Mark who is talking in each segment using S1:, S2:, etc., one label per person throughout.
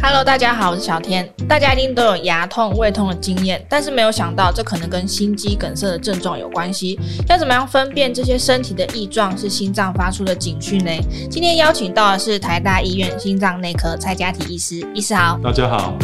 S1: Hello，大家好，我是小天。大家一定都有牙痛、胃痛的经验，但是没有想到这可能跟心肌梗塞的症状有关系。要怎么样分辨这些身体的异状是心脏发出的警讯呢？今天邀请到的是台大医院心脏内科蔡家体医师，医师好。
S2: 大家好。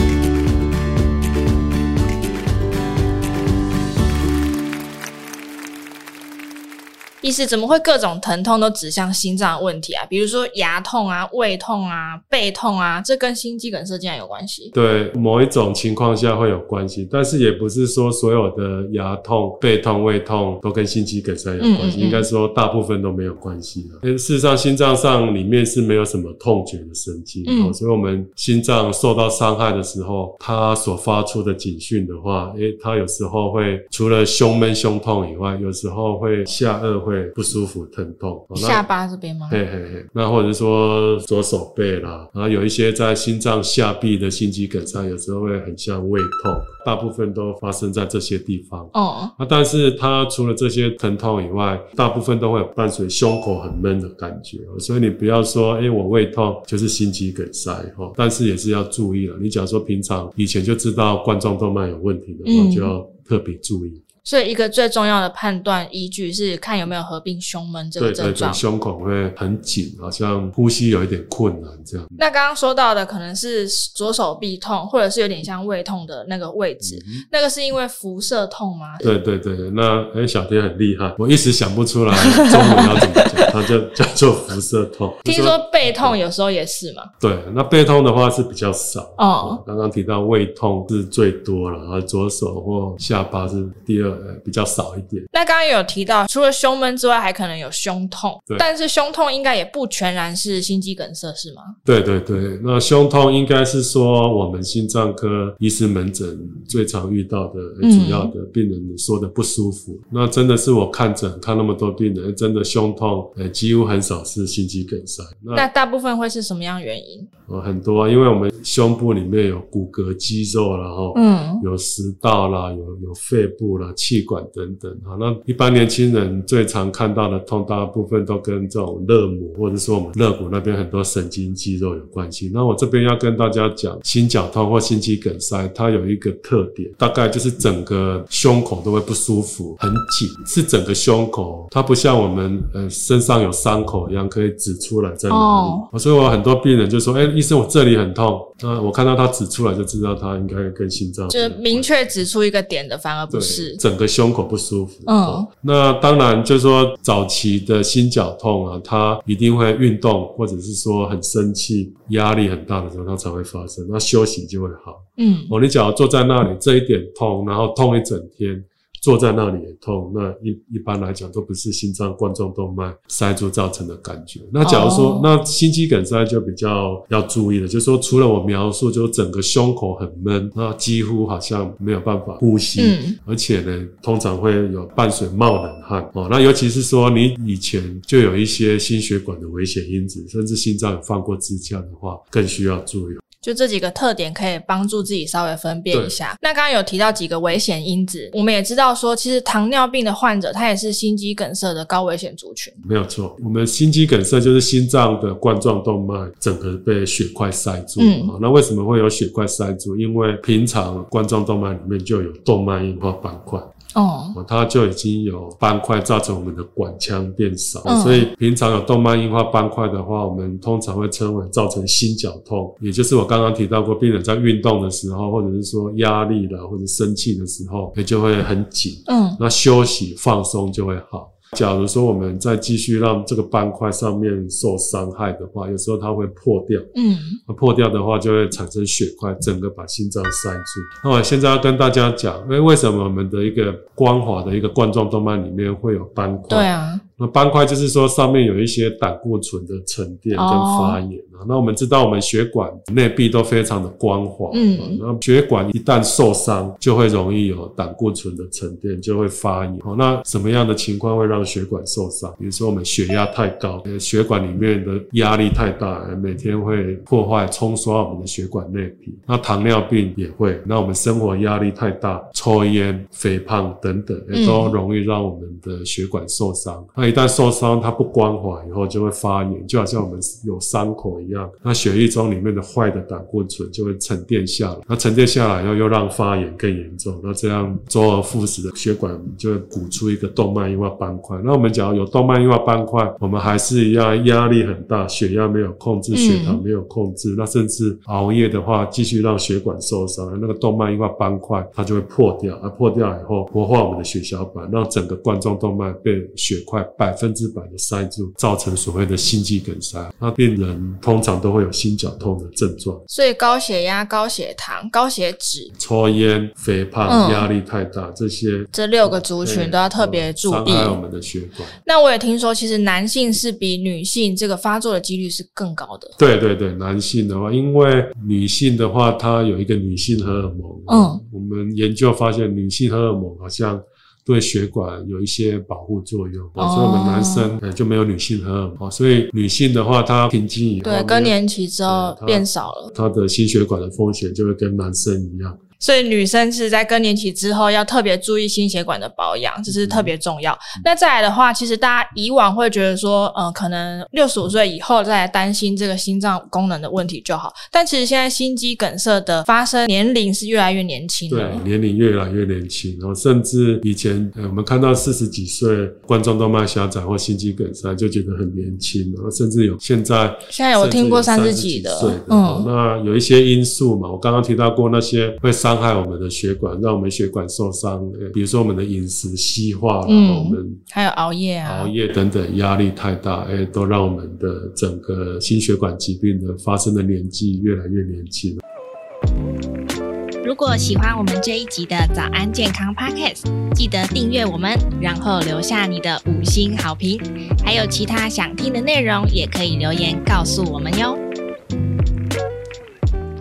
S1: 医师怎么会各种疼痛都指向心脏问题啊？比如说牙痛啊、胃痛啊、背痛啊，这跟心肌梗塞竟然有关系？
S2: 对，某一种情况下会有关系，但是也不是说所有的牙痛、背痛、胃痛都跟心肌梗塞有关系。嗯嗯嗯，应该说大部分都没有关系的。因为事实上，心脏上里面是没有什么痛觉的神经，嗯，所以我们心脏受到伤害的时候，它所发出的警讯的话，诶，它有时候会除了胸闷、胸痛以外，有时候会下颚会。不舒服、疼痛，
S1: 下巴这边吗？
S2: 嘿嘿嘿，那或者说左手背啦，然后有一些在心脏下壁的心肌梗塞，有时候会很像胃痛，大部分都发生在这些地方。哦，那但是它除了这些疼痛以外，大部分都会有伴随胸口很闷的感觉，所以你不要说，诶，我胃痛就是心肌梗塞哈，但是也是要注意了。你假如说平常以前就知道冠状动脉有问题的话，就要特别注意。
S1: 所以，一个最重要的判断依据是看有没有合并胸闷这个症状。
S2: 对对对，胸口会很紧，好像呼吸有一点困难这样。
S1: 那刚刚说到的可能是左手臂痛，或者是有点像胃痛的那个位置，嗯、那个是因为辐射痛吗？
S2: 对对对，那诶小天很厉害，我一时想不出来中文要怎么讲，它就叫做辐射痛。
S1: 听说背痛有时候也是嘛？
S2: 对，那背痛的话是比较少。哦，刚刚提到胃痛是最多了，然后左手或下巴是第二。呃，比较少一点。
S1: 那刚刚有提到，除了胸闷之外，还可能有胸痛。对，但是胸痛应该也不全然是心肌梗塞，是吗？
S2: 对对对，那胸痛应该是说我们心脏科医师门诊最常遇到的主要的病人说的不舒服。嗯、那真的是我看诊看那么多病人，真的胸痛，呃，几乎很少是心肌梗塞。那，
S1: 那大部分会是什么样原因？
S2: 呃，很多啊，因为我们胸部里面有骨骼肌肉，然后嗯，有食道啦，有有肺部啦，气管等等。好，那一般年轻人最常看到的痛，大部分都跟这种肋膜或者说我们肋骨那边很多神经肌肉有关系。那我这边要跟大家讲，心绞痛或心肌梗塞，它有一个特点，大概就是整个胸口都会不舒服，很紧，是整个胸口，它不像我们呃身上有伤口一样可以指出来在哪里。哦，所以我很多病人就说，哎。医生，我这里很痛。那我看到他指出来，就知道他应该跟心脏。
S1: 就是明确指出一个点的，反而不是
S2: 整个胸口不舒服。嗯，那当然就是说早期的心绞痛啊，他一定会运动，或者是说很生气、压力很大的时候，他才会发生。那休息就会好。嗯，哦，你只要坐在那里，这一点痛，然后痛一整天。坐在那里也痛，那一一般来讲都不是心脏冠状动脉塞住造成的感觉。那假如说，oh. 那心肌梗塞就比较要注意了，就是说除了我描述，就整个胸口很闷，那几乎好像没有办法呼吸，嗯、而且呢，通常会有伴随冒冷汗哦。那尤其是说你以前就有一些心血管的危险因子，甚至心脏有放过支架的话，更需要注意。
S1: 就这几个特点可以帮助自己稍微分辨一下。那刚刚有提到几个危险因子，我们也知道说，其实糖尿病的患者他也是心肌梗塞的高危险族群。
S2: 没有错，我们心肌梗塞就是心脏的冠状动脉整个被血块塞住。嗯，那为什么会有血块塞住？因为平常冠状动脉里面就有动脉硬化斑块。哦，它就已经有斑块造成我们的管腔变少，嗯、所以平常有动脉硬化斑块的话，我们通常会称为造成心绞痛，也就是我刚刚提到过，病人在运动的时候，或者是说压力了或者生气的时候，也就会很紧。嗯，那休息放松就会好。假如说我们再继续让这个斑块上面受伤害的话，有时候它会破掉。嗯，那破掉的话就会产生血块，整个把心脏塞住。那我现在要跟大家讲，因为为什么我们的一个光滑的一个冠状动脉里面会有斑块？对啊。那斑块就是说上面有一些胆固醇的沉淀跟发炎啊。Oh. 那我们知道我们血管内壁都非常的光滑，嗯，那血管一旦受伤，就会容易有胆固醇的沉淀，就会发炎。那什么样的情况会让让血管受伤。比如说我们血压太高，血管里面的压力太大，每天会破坏冲刷我们的血管内壁。那糖尿病也会，那我们生活压力太大，抽烟、肥胖等等，也都容易让我们的血管受伤。嗯、一旦受伤，它不光滑以后就会发炎，就好像我们有伤口一样。那血液中里面的坏的胆固醇就会沉淀下来，那沉淀下来以后又让发炎更严重。那这样周而复始的血管就会鼓出一个动脉硬化斑块。那我们讲有动脉硬化斑块，我们还是一样压力很大，血压没有控制，血糖没有控制，那甚至熬夜的话，继续让血管受伤，那个动脉硬化斑块它就会破掉，而破掉以后活化我们的血小板，让整个冠状动脉被血块百分之百的塞住，造成所谓的心肌梗塞。那病人通常都会有心绞痛的症状。
S1: 所以高血压、高血糖、高血脂、
S2: 抽烟、肥胖、压力太大，嗯、这些
S1: 这六个族群都要特别注意。
S2: 伤害我们的血管。
S1: 那我也听说，其实男性是比女性这个发作的几率是更高的。
S2: 对对对，男性的话，因为女性的话，它有一个女性荷尔蒙。嗯，我们研究发现，女性荷尔蒙好像对血管有一些保护作用。哦，所以我们男生就没有女性荷尔蒙。所以女性的话，她停经以后，
S1: 对更年期之后变少了，
S2: 她的心血管的风险就会跟男生一样。
S1: 所以女生是在更年期之后要特别注意心血管的保养，这是特别重要。嗯、那再来的话，其实大家以往会觉得说，嗯、呃，可能六十五岁以后再来担心这个心脏功能的问题就好。但其实现在心肌梗塞的发生年龄是越来越年轻，
S2: 对，年龄越来越年轻。然后甚至以前，呃，我们看到四十几岁冠状动脉狭窄或心肌梗塞就觉得很年轻，然后甚至有现在
S1: 现在有听过三十几的，
S2: 对，嗯，那有一些因素嘛，我刚刚提到过那些会伤。伤害我们的血管，让我们血管受伤。比如说我们的饮食西化，嗯，然后我们
S1: 还有熬夜啊，
S2: 熬夜等等，压力太大，哎，都让我们的整个心血管疾病的发生的年纪越来越年轻。
S3: 如果喜欢我们这一集的早安健康 Podcast，记得订阅我们，然后留下你的五星好评。还有其他想听的内容，也可以留言告诉我们哟。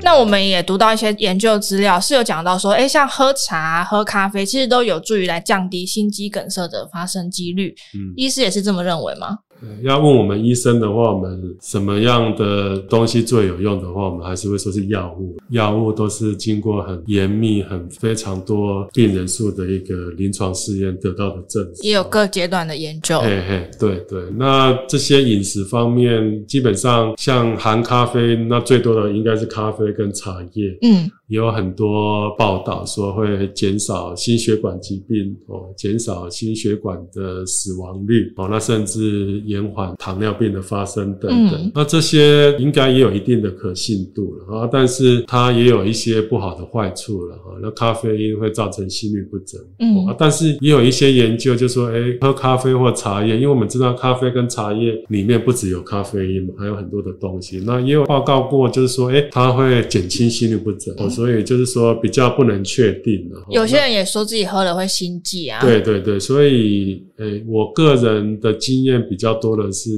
S1: 那我们也读到一些研究资料，是有讲到说，哎，像喝茶、喝咖啡，其实都有助于来降低心肌梗塞的发生几率。嗯，医师也是这么认为吗？
S2: 要问我们医生的话，我们什么样的东西最有用的话，我们还是会说是药物。药物都是经过很严密、很非常多病人数的一个临床试验得到的证实。
S1: 也有各阶段的研究。
S2: 嘿嘿，对对。那这些饮食方面，基本上像含咖啡，那最多的应该是咖啡跟茶叶。嗯。也有很多报道说会减少心血管疾病哦，减少心血管的死亡率哦，那甚至延缓糖尿病的发生等等。嗯、那这些应该也有一定的可信度了啊，但是它也有一些不好的坏处了啊。那咖啡因会造成心律不整，嗯、哦，但是也有一些研究就说，诶，喝咖啡或茶叶，因为我们知道咖啡跟茶叶里面不只有咖啡因嘛，还有很多的东西。那也有报告过，就是说，诶，它会减轻心律不整。嗯所以就是说比较不能确定的。
S1: 有些人也说自己喝了会心悸啊。
S2: 对对对，所以诶、欸，我个人的经验比较多的是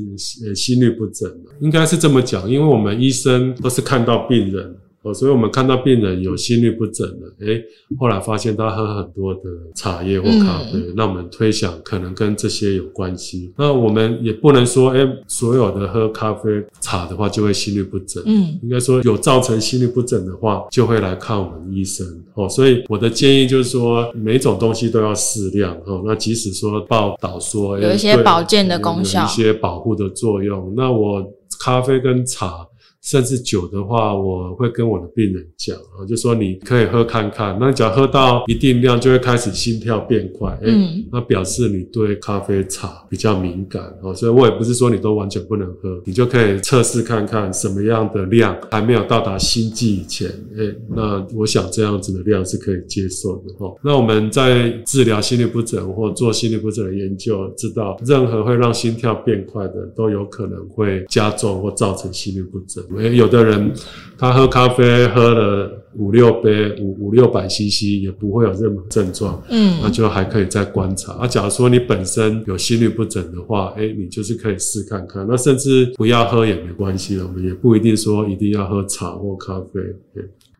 S2: 呃心律不整，应该是这么讲，因为我们医生都是看到病人。哦，所以我们看到病人有心律不整的，诶，后来发现他喝很多的茶叶或咖啡，嗯、那我们推想可能跟这些有关系。那我们也不能说，诶，所有的喝咖啡、茶的话就会心律不整。嗯，应该说有造成心律不整的话，就会来看我们医生。哦，所以我的建议就是说，每种东西都要适量。哦，那即使说报道说
S1: 有一些保健的功效，
S2: 有一些保护的作用，那我咖啡跟茶。甚至酒的话，我会跟我的病人讲啊，就说你可以喝看看。那你只要喝到一定量，就会开始心跳变快，嗯，那表示你对咖啡、茶比较敏感哦。所以我也不是说你都完全不能喝，你就可以测试看看什么样的量还没有到达心悸以前，诶，那我想这样子的量是可以接受的哈。那我们在治疗心律不整或做心律不整的研究，知道任何会让心跳变快的，都有可能会加重或造成心律不整。有的人他喝咖啡喝了五六杯五五六百 CC 也不会有任何症状，嗯，那就还可以再观察。啊，假如说你本身有心律不整的话，哎，你就是可以试看看。那甚至不要喝也没关系了，我们也不一定说一定要喝茶或咖啡。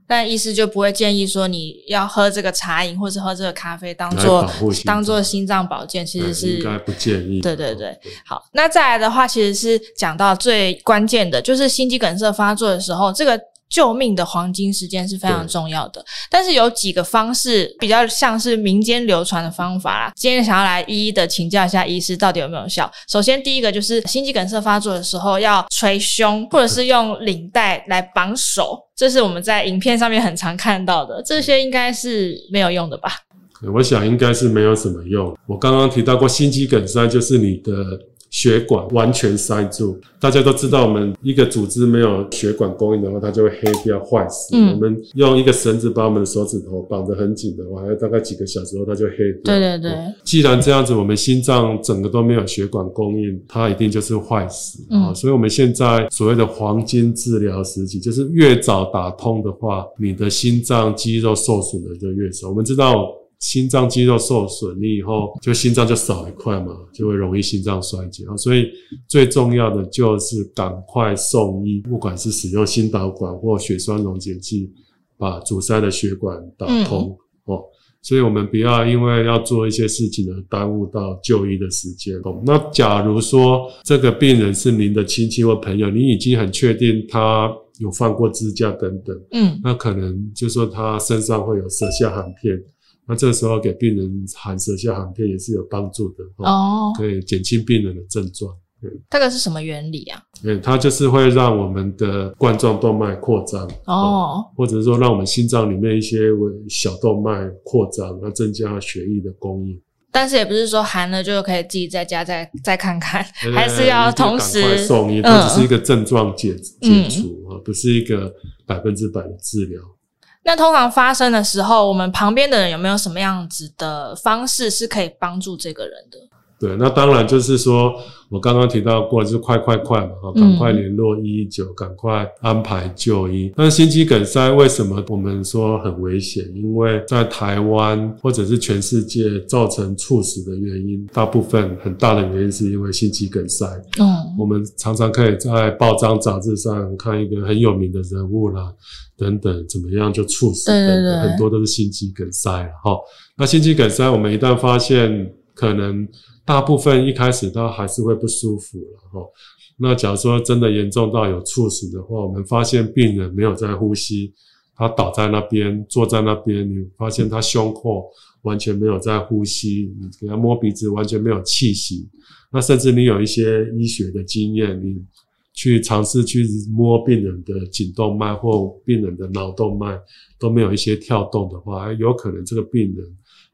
S1: 但医师就不会建议说你要喝这个茶饮或者喝这个咖啡当做当做心脏保健，其实是
S2: 应该不建议。
S1: 对对对，好，那再来的话，其实是讲到最关键的，就是心肌梗塞发作的时候，这个。救命的黄金时间是非常重要的，但是有几个方式比较像是民间流传的方法啦。今天想要来一一的请教一下医师，到底有没有效？首先，第一个就是心肌梗塞发作的时候要捶胸，或者是用领带来绑手，这是我们在影片上面很常看到的。这些应该是没有用的吧？
S2: 我想应该是没有什么用。我刚刚提到过，心肌梗塞就是你的。血管完全塞住，大家都知道，我们一个组织没有血管供应的话，它就会黑掉、坏死。嗯，我们用一个绳子把我们的手指头绑得很紧的话，大概几个小时后，它就黑掉。
S1: 对对对。
S2: 既然这样子，我们心脏整个都没有血管供应，它一定就是坏死。嗯，所以我们现在所谓的黄金治疗时期，就是越早打通的话，你的心脏肌肉受损的就越少。我们知道。心脏肌肉受损，你以后就心脏就少一块嘛，就会容易心脏衰竭。所以最重要的就是赶快送医，不管是使用心导管或血栓溶解剂，把阻塞的血管打通哦。所以我们不要因为要做一些事情而耽误到就医的时间哦。那假如说这个病人是您的亲戚或朋友，你已经很确定他有放过支架等等，嗯，那可能就说他身上会有舌下含片。那这个时候给病人含舌下含片也是有帮助的哦，可以减轻病人的症状。对，
S1: 这个是什么原理啊？
S2: 对，它就是会让我们的冠状动脉扩张哦，或者是说让我们心脏里面一些小动脉扩张，那增加血液的供应。
S1: 但是也不是说含了就可以自己在家再再看看，还是要同
S2: 时送医。它只是一个症状解解除啊，不是一个百分之百的治疗。
S1: 那通常发生的时候，我们旁边的人有没有什么样子的方式是可以帮助这个人的？
S2: 对，那当然就是说，我刚刚提到过，就是快快快嘛，哈，赶快联络一一九，赶快安排就医。那心肌梗塞为什么我们说很危险？因为在台湾或者是全世界造成猝死的原因，大部分很大的原因是因为心肌梗塞。嗯，我们常常可以在报章杂志上看一个很有名的人物啦，等等，怎么样就猝死等等，对对对，很多都是心肌梗塞哈。那心肌梗塞，我们一旦发现，可能大部分一开始都还是会不舒服了哈。那假如说真的严重到有猝死的话，我们发现病人没有在呼吸，他倒在那边，坐在那边，你发现他胸廓完全没有在呼吸，你给他摸鼻子完全没有气息，那甚至你有一些医学的经验，你去尝试去摸病人的颈动脉或病人的脑动脉都没有一些跳动的话，有可能这个病人。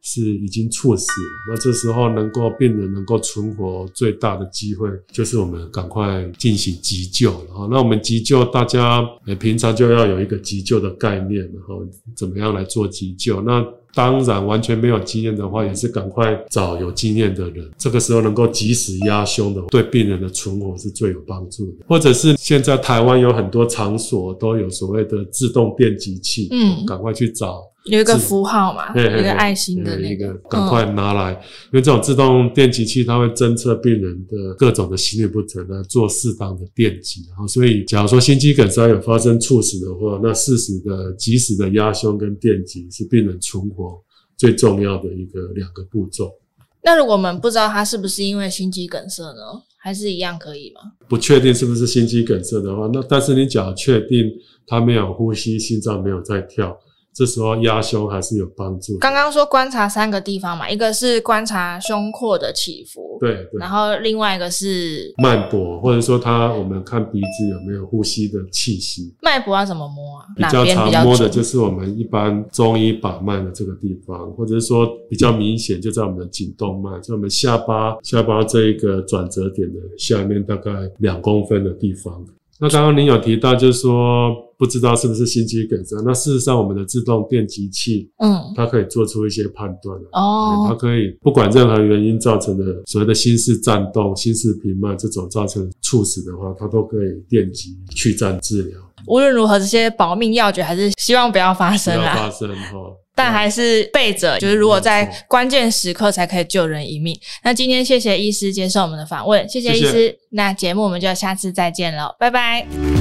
S2: 是已经猝死了，那这时候能够病人能够存活最大的机会，就是我们赶快进行急救然后。那我们急救，大家平常就要有一个急救的概念，然后怎么样来做急救？那当然完全没有经验的话，也是赶快找有经验的人。这个时候能够及时压胸的，对病人的存活是最有帮助的。或者是现在台湾有很多场所都有所谓的自动电击器，嗯，赶快去找。
S1: 有一个符号嘛，
S2: 嘿嘿嘿
S1: 一个爱心的那个，
S2: 赶快拿来，嗯、因为这种自动电击器它会侦测病人的各种的心律不整，来做适当的电击。然后，所以假如说心肌梗塞有发生猝死的话，那适时的、及时的压胸跟电击是病人存活最重要的一个两个步骤。
S1: 那如果我们不知道他是不是因为心肌梗塞呢，还是一样可以吗？
S2: 不确定是不是心肌梗塞的话，那但是你只要确定他没有呼吸，心脏没有在跳。这时候压胸还是有帮助。
S1: 刚刚说观察三个地方嘛，一个是观察胸廓的起伏，
S2: 对，对，
S1: 然后另外一个是
S2: 脉搏，或者说他我们看鼻子有没有呼吸的气息。
S1: 脉搏要怎么摸啊？
S2: 比较常摸的就是我们一般中医把脉的这个地方，或者是说比较明显就在我们的颈动脉，在我们下巴下巴这一个转折点的下面大概两公分的地方。那刚刚您有提到，就是说不知道是不是心肌梗塞。那事实上，我们的自动电击器，嗯，它可以做出一些判断。哦，它可以不管任何原因造成的所谓的心室颤动、心室平慢这种造成猝死的话，它都可以电击去颤治疗。
S1: 无论如何，这些保命要诀还是希望不要发生啦。
S2: 不要发生哈。
S1: 但还是备着，就是如果在关键时刻才可以救人一命。那今天谢谢医师接受我们的访问，谢谢医师。谢谢。那节目我们就下次再见了，拜拜。